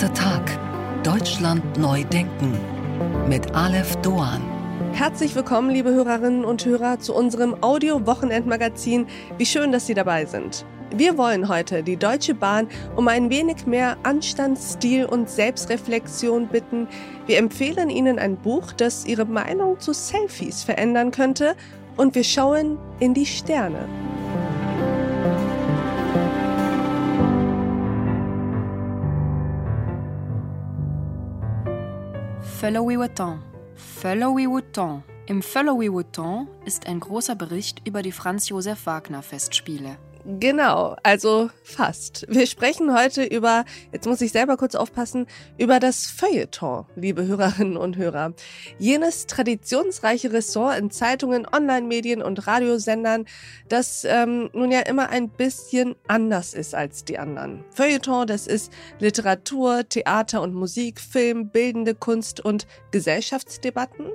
Achter Tag. Deutschland neu denken. Mit Aleph Doan. Herzlich willkommen, liebe Hörerinnen und Hörer, zu unserem Audio-Wochenendmagazin. Wie schön, dass Sie dabei sind. Wir wollen heute die Deutsche Bahn um ein wenig mehr Anstand, Stil und Selbstreflexion bitten. Wir empfehlen Ihnen ein Buch, das Ihre Meinung zu Selfies verändern könnte. Und wir schauen in die Sterne. Followy-Wotton. Followy-Wotton. Im Followy-Wotton ist ein großer Bericht über die Franz Josef Wagner Festspiele. Genau, also fast. Wir sprechen heute über, jetzt muss ich selber kurz aufpassen, über das Feuilleton, liebe Hörerinnen und Hörer. Jenes traditionsreiche Ressort in Zeitungen, Online-Medien und Radiosendern, das ähm, nun ja immer ein bisschen anders ist als die anderen. Feuilleton, das ist Literatur, Theater und Musik, Film, bildende Kunst und Gesellschaftsdebatten.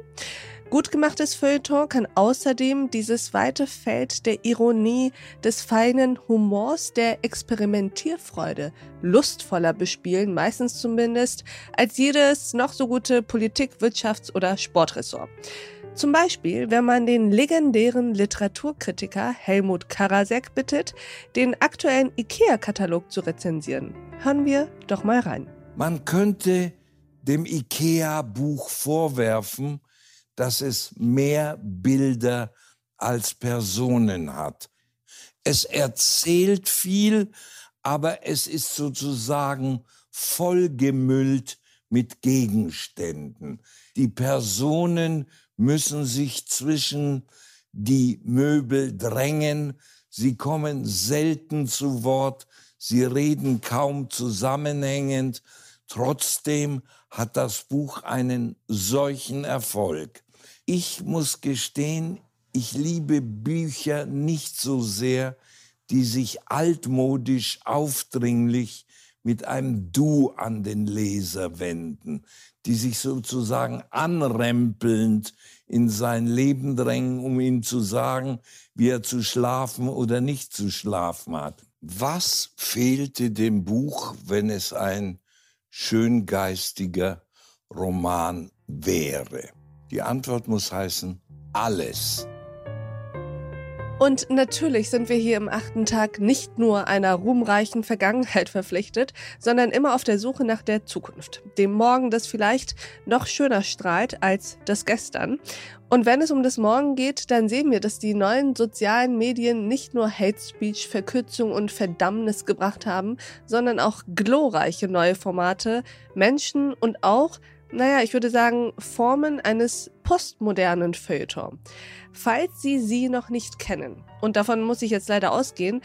Gut gemachtes Feuilleton kann außerdem dieses weite Feld der Ironie, des feinen Humors, der Experimentierfreude lustvoller bespielen, meistens zumindest, als jedes noch so gute Politik-, Wirtschafts- oder Sportressort. Zum Beispiel, wenn man den legendären Literaturkritiker Helmut Karasek bittet, den aktuellen IKEA-Katalog zu rezensieren. Hören wir doch mal rein. Man könnte dem IKEA-Buch vorwerfen, dass es mehr Bilder als Personen hat. Es erzählt viel, aber es ist sozusagen vollgemüllt mit Gegenständen. Die Personen müssen sich zwischen die Möbel drängen, sie kommen selten zu Wort, sie reden kaum zusammenhängend, trotzdem hat das Buch einen solchen Erfolg. Ich muss gestehen, ich liebe Bücher nicht so sehr, die sich altmodisch aufdringlich mit einem Du an den Leser wenden, die sich sozusagen anrempelnd in sein Leben drängen, um ihm zu sagen, wie er zu schlafen oder nicht zu schlafen hat. Was fehlte dem Buch, wenn es ein schöngeistiger Roman wäre? Die Antwort muss heißen, alles. Und natürlich sind wir hier im achten Tag nicht nur einer ruhmreichen Vergangenheit verpflichtet, sondern immer auf der Suche nach der Zukunft. Dem Morgen, das vielleicht noch schöner strahlt als das Gestern. Und wenn es um das Morgen geht, dann sehen wir, dass die neuen sozialen Medien nicht nur Hate Speech, Verkürzung und Verdammnis gebracht haben, sondern auch glorreiche neue Formate, Menschen und auch naja, ich würde sagen, Formen eines postmodernen Feuilleton. Falls Sie sie noch nicht kennen, und davon muss ich jetzt leider ausgehen,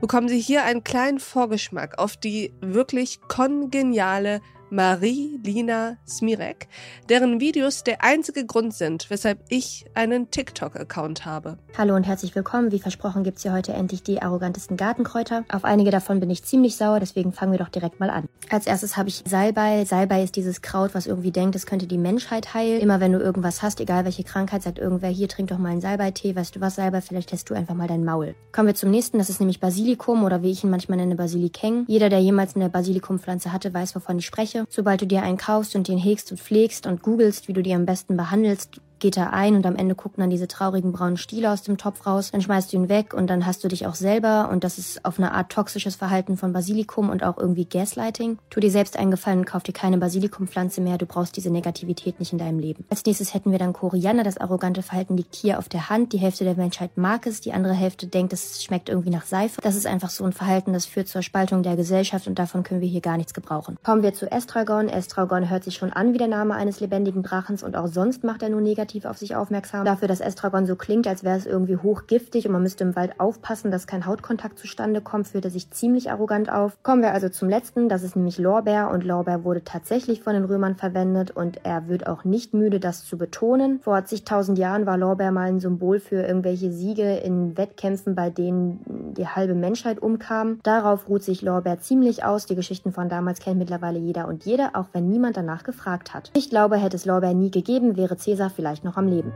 bekommen Sie hier einen kleinen Vorgeschmack auf die wirklich kongeniale Marie-Lina Smirek, deren Videos der einzige Grund sind, weshalb ich einen TikTok-Account habe. Hallo und herzlich willkommen. Wie versprochen gibt's hier heute endlich die arrogantesten Gartenkräuter. Auf einige davon bin ich ziemlich sauer, deswegen fangen wir doch direkt mal an. Als erstes habe ich Salbei. Salbei ist dieses Kraut, was irgendwie denkt, es könnte die Menschheit heilen. Immer wenn du irgendwas hast, egal welche Krankheit, sagt irgendwer, hier trink doch mal einen Salbeitee. Weißt du was, Salbei, vielleicht lässt du einfach mal dein Maul. Kommen wir zum nächsten, das ist nämlich Basilikum oder wie ich ihn manchmal nenne, Basilikeng. Jeder, der jemals eine Basilikumpflanze hatte, weiß, wovon ich spreche. Sobald du dir einen kaufst und den hegst und pflegst und googelst, wie du die am besten behandelst, geht er ein und am Ende gucken dann diese traurigen braunen Stiele aus dem Topf raus. Dann schmeißt du ihn weg und dann hast du dich auch selber und das ist auf eine Art toxisches Verhalten von Basilikum und auch irgendwie Gaslighting. Tu dir selbst eingefallen und kauf dir keine Basilikumpflanze mehr. Du brauchst diese Negativität nicht in deinem Leben. Als nächstes hätten wir dann Koriander. Das arrogante Verhalten liegt hier auf der Hand. Die Hälfte der Menschheit mag es, die andere Hälfte denkt, es schmeckt irgendwie nach Seife. Das ist einfach so ein Verhalten, das führt zur Spaltung der Gesellschaft und davon können wir hier gar nichts gebrauchen. Kommen wir zu Estragon. Estragon hört sich schon an wie der Name eines lebendigen Drachens und auch sonst macht er nur negativ auf sich aufmerksam. Dafür, dass Estragon so klingt, als wäre es irgendwie hochgiftig und man müsste im Wald aufpassen, dass kein Hautkontakt zustande kommt, führt er sich ziemlich arrogant auf. Kommen wir also zum letzten, das ist nämlich Lorbeer und Lorbeer wurde tatsächlich von den Römern verwendet und er wird auch nicht müde, das zu betonen. Vor zigtausend Jahren war Lorbeer mal ein Symbol für irgendwelche Siege in Wettkämpfen, bei denen die halbe Menschheit umkam. Darauf ruht sich Lorbeer ziemlich aus. Die Geschichten von damals kennt mittlerweile jeder und jede, auch wenn niemand danach gefragt hat. Ich glaube, hätte es Lorbeer nie gegeben, wäre Cäsar vielleicht noch am Leben.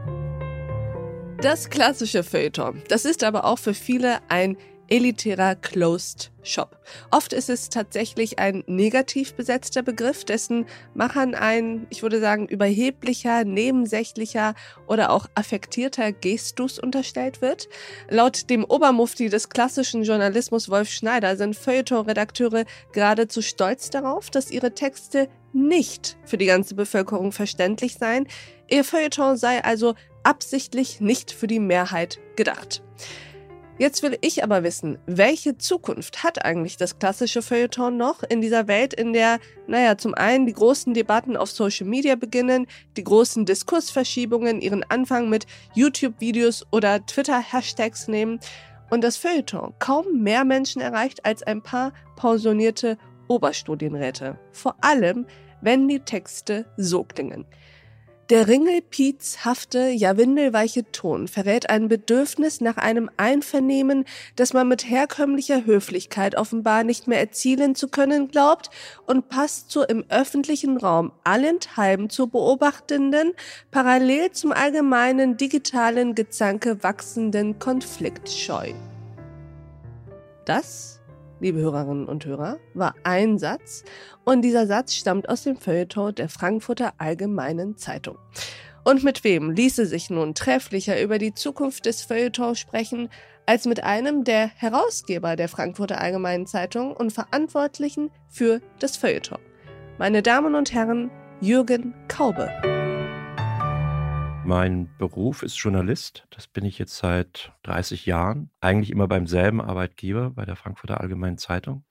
Das klassische Feuilleton. Das ist aber auch für viele ein elitärer Closed Shop. Oft ist es tatsächlich ein negativ besetzter Begriff, dessen Machern ein, ich würde sagen, überheblicher, nebensächlicher oder auch affektierter Gestus unterstellt wird. Laut dem Obermufti des klassischen Journalismus Wolf Schneider sind Feuilleton-Redakteure geradezu stolz darauf, dass ihre Texte nicht für die ganze Bevölkerung verständlich seien. Ihr Feuilleton sei also absichtlich nicht für die Mehrheit gedacht. Jetzt will ich aber wissen, welche Zukunft hat eigentlich das klassische Feuilleton noch in dieser Welt, in der, naja, zum einen die großen Debatten auf Social Media beginnen, die großen Diskursverschiebungen ihren Anfang mit YouTube-Videos oder Twitter-Hashtags nehmen und das Feuilleton kaum mehr Menschen erreicht als ein paar pensionierte Oberstudienräte. Vor allem, wenn die Texte so klingen. Der ringelpiezhafte, ja windelweiche Ton verrät ein Bedürfnis nach einem Einvernehmen, das man mit herkömmlicher Höflichkeit offenbar nicht mehr erzielen zu können glaubt und passt zur im öffentlichen Raum allenthalben zu beobachtenden, parallel zum allgemeinen digitalen Gezanke wachsenden Konfliktscheu. Das liebe Hörerinnen und Hörer, war ein Satz und dieser Satz stammt aus dem Feuilleton der Frankfurter Allgemeinen Zeitung. Und mit wem ließe sich nun trefflicher über die Zukunft des Feuilletons sprechen, als mit einem der Herausgeber der Frankfurter Allgemeinen Zeitung und Verantwortlichen für das Feuilleton. Meine Damen und Herren, Jürgen Kaube. Mein Beruf ist Journalist. Das bin ich jetzt seit 30 Jahren. Eigentlich immer beim selben Arbeitgeber, bei der Frankfurter Allgemeinen Zeitung.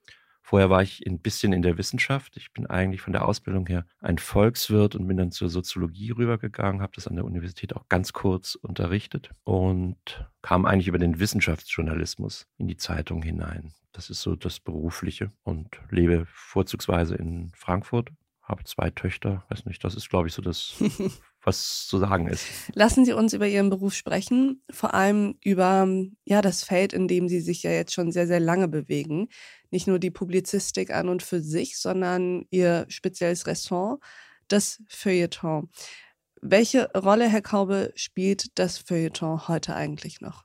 Vorher war ich ein bisschen in der Wissenschaft. Ich bin eigentlich von der Ausbildung her ein Volkswirt und bin dann zur Soziologie rübergegangen, habe das an der Universität auch ganz kurz unterrichtet und kam eigentlich über den Wissenschaftsjournalismus in die Zeitung hinein. Das ist so das Berufliche und lebe vorzugsweise in Frankfurt, habe zwei Töchter, weiß nicht, das ist glaube ich so das was zu sagen ist. Lassen Sie uns über Ihren Beruf sprechen, vor allem über ja, das Feld, in dem Sie sich ja jetzt schon sehr, sehr lange bewegen. Nicht nur die Publizistik an und für sich, sondern Ihr spezielles Ressort, das Feuilleton. Welche Rolle, Herr Kaube, spielt das Feuilleton heute eigentlich noch?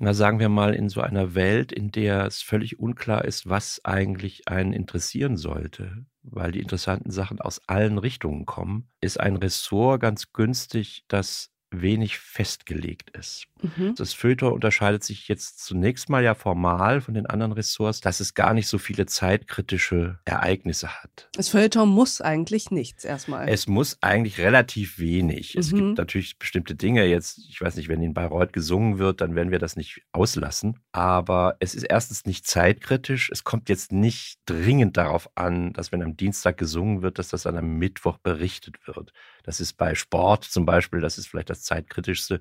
Na, sagen wir mal, in so einer Welt, in der es völlig unklar ist, was eigentlich einen interessieren sollte, weil die interessanten Sachen aus allen Richtungen kommen, ist ein Ressort ganz günstig, das wenig festgelegt ist. Mhm. Das Feuilleton unterscheidet sich jetzt zunächst mal ja formal von den anderen Ressorts, dass es gar nicht so viele zeitkritische Ereignisse hat. Das Feuilleton muss eigentlich nichts erstmal. Es muss eigentlich relativ wenig. Mhm. Es gibt natürlich bestimmte Dinge. Jetzt, ich weiß nicht, wenn in Bayreuth gesungen wird, dann werden wir das nicht auslassen. Aber es ist erstens nicht zeitkritisch. Es kommt jetzt nicht dringend darauf an, dass wenn am Dienstag gesungen wird, dass das dann am Mittwoch berichtet wird. Das ist bei Sport zum Beispiel, das ist vielleicht das zeitkritischste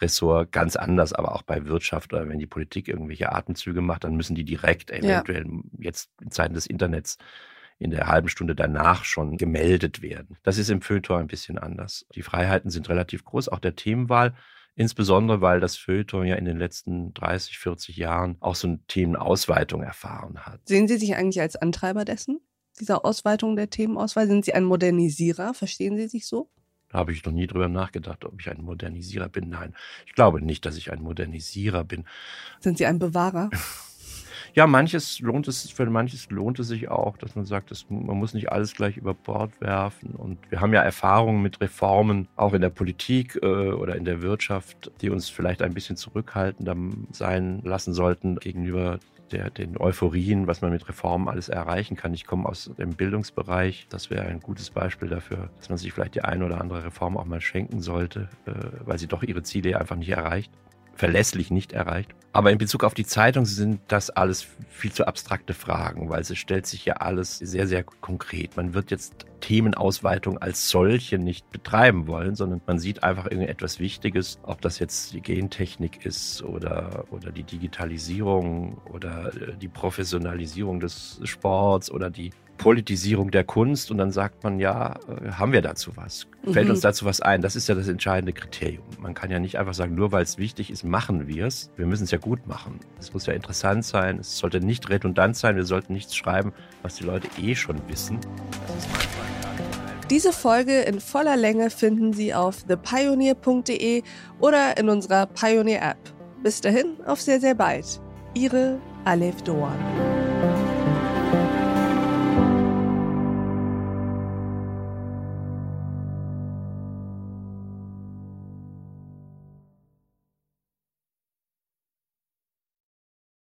Ressort ganz anders, aber auch bei Wirtschaft oder wenn die Politik irgendwelche Atemzüge macht, dann müssen die direkt eventuell ja. jetzt in Zeiten des Internets in der halben Stunde danach schon gemeldet werden. Das ist im Feuilleton ein bisschen anders. Die Freiheiten sind relativ groß, auch der Themenwahl, insbesondere weil das Feuilleton ja in den letzten 30, 40 Jahren auch so eine Themenausweitung erfahren hat. Sehen Sie sich eigentlich als Antreiber dessen? dieser Ausweitung der Themenauswahl? Sind Sie ein Modernisierer? Verstehen Sie sich so? Da habe ich noch nie drüber nachgedacht, ob ich ein Modernisierer bin. Nein, ich glaube nicht, dass ich ein Modernisierer bin. Sind Sie ein Bewahrer? Ja, manches lohnt es, für manches lohnt es sich auch, dass man sagt, dass man muss nicht alles gleich über Bord werfen. Und wir haben ja Erfahrungen mit Reformen, auch in der Politik äh, oder in der Wirtschaft, die uns vielleicht ein bisschen zurückhaltender sein lassen sollten gegenüber der, den Euphorien, was man mit Reformen alles erreichen kann. Ich komme aus dem Bildungsbereich. Das wäre ein gutes Beispiel dafür, dass man sich vielleicht die eine oder andere Reform auch mal schenken sollte, äh, weil sie doch ihre Ziele einfach nicht erreicht verlässlich nicht erreicht. Aber in Bezug auf die Zeitung sind das alles viel zu abstrakte Fragen, weil es stellt sich ja alles sehr, sehr konkret. Man wird jetzt Themenausweitung als solche nicht betreiben wollen, sondern man sieht einfach irgendetwas Wichtiges, ob das jetzt die Gentechnik ist oder, oder die Digitalisierung oder äh, die Professionalisierung des Sports oder die Politisierung der Kunst und dann sagt man, ja, äh, haben wir dazu was? Fällt mhm. uns dazu was ein? Das ist ja das entscheidende Kriterium. Man kann ja nicht einfach sagen, nur weil es wichtig ist, machen wir es. Wir müssen es ja gut machen. Es muss ja interessant sein. Es sollte nicht redundant sein. Wir sollten nichts schreiben, was die Leute eh schon wissen. Diese Folge in voller Länge finden Sie auf thepioneer.de oder in unserer Pioneer App. Bis dahin, auf sehr, sehr bald. Ihre Alef Doan.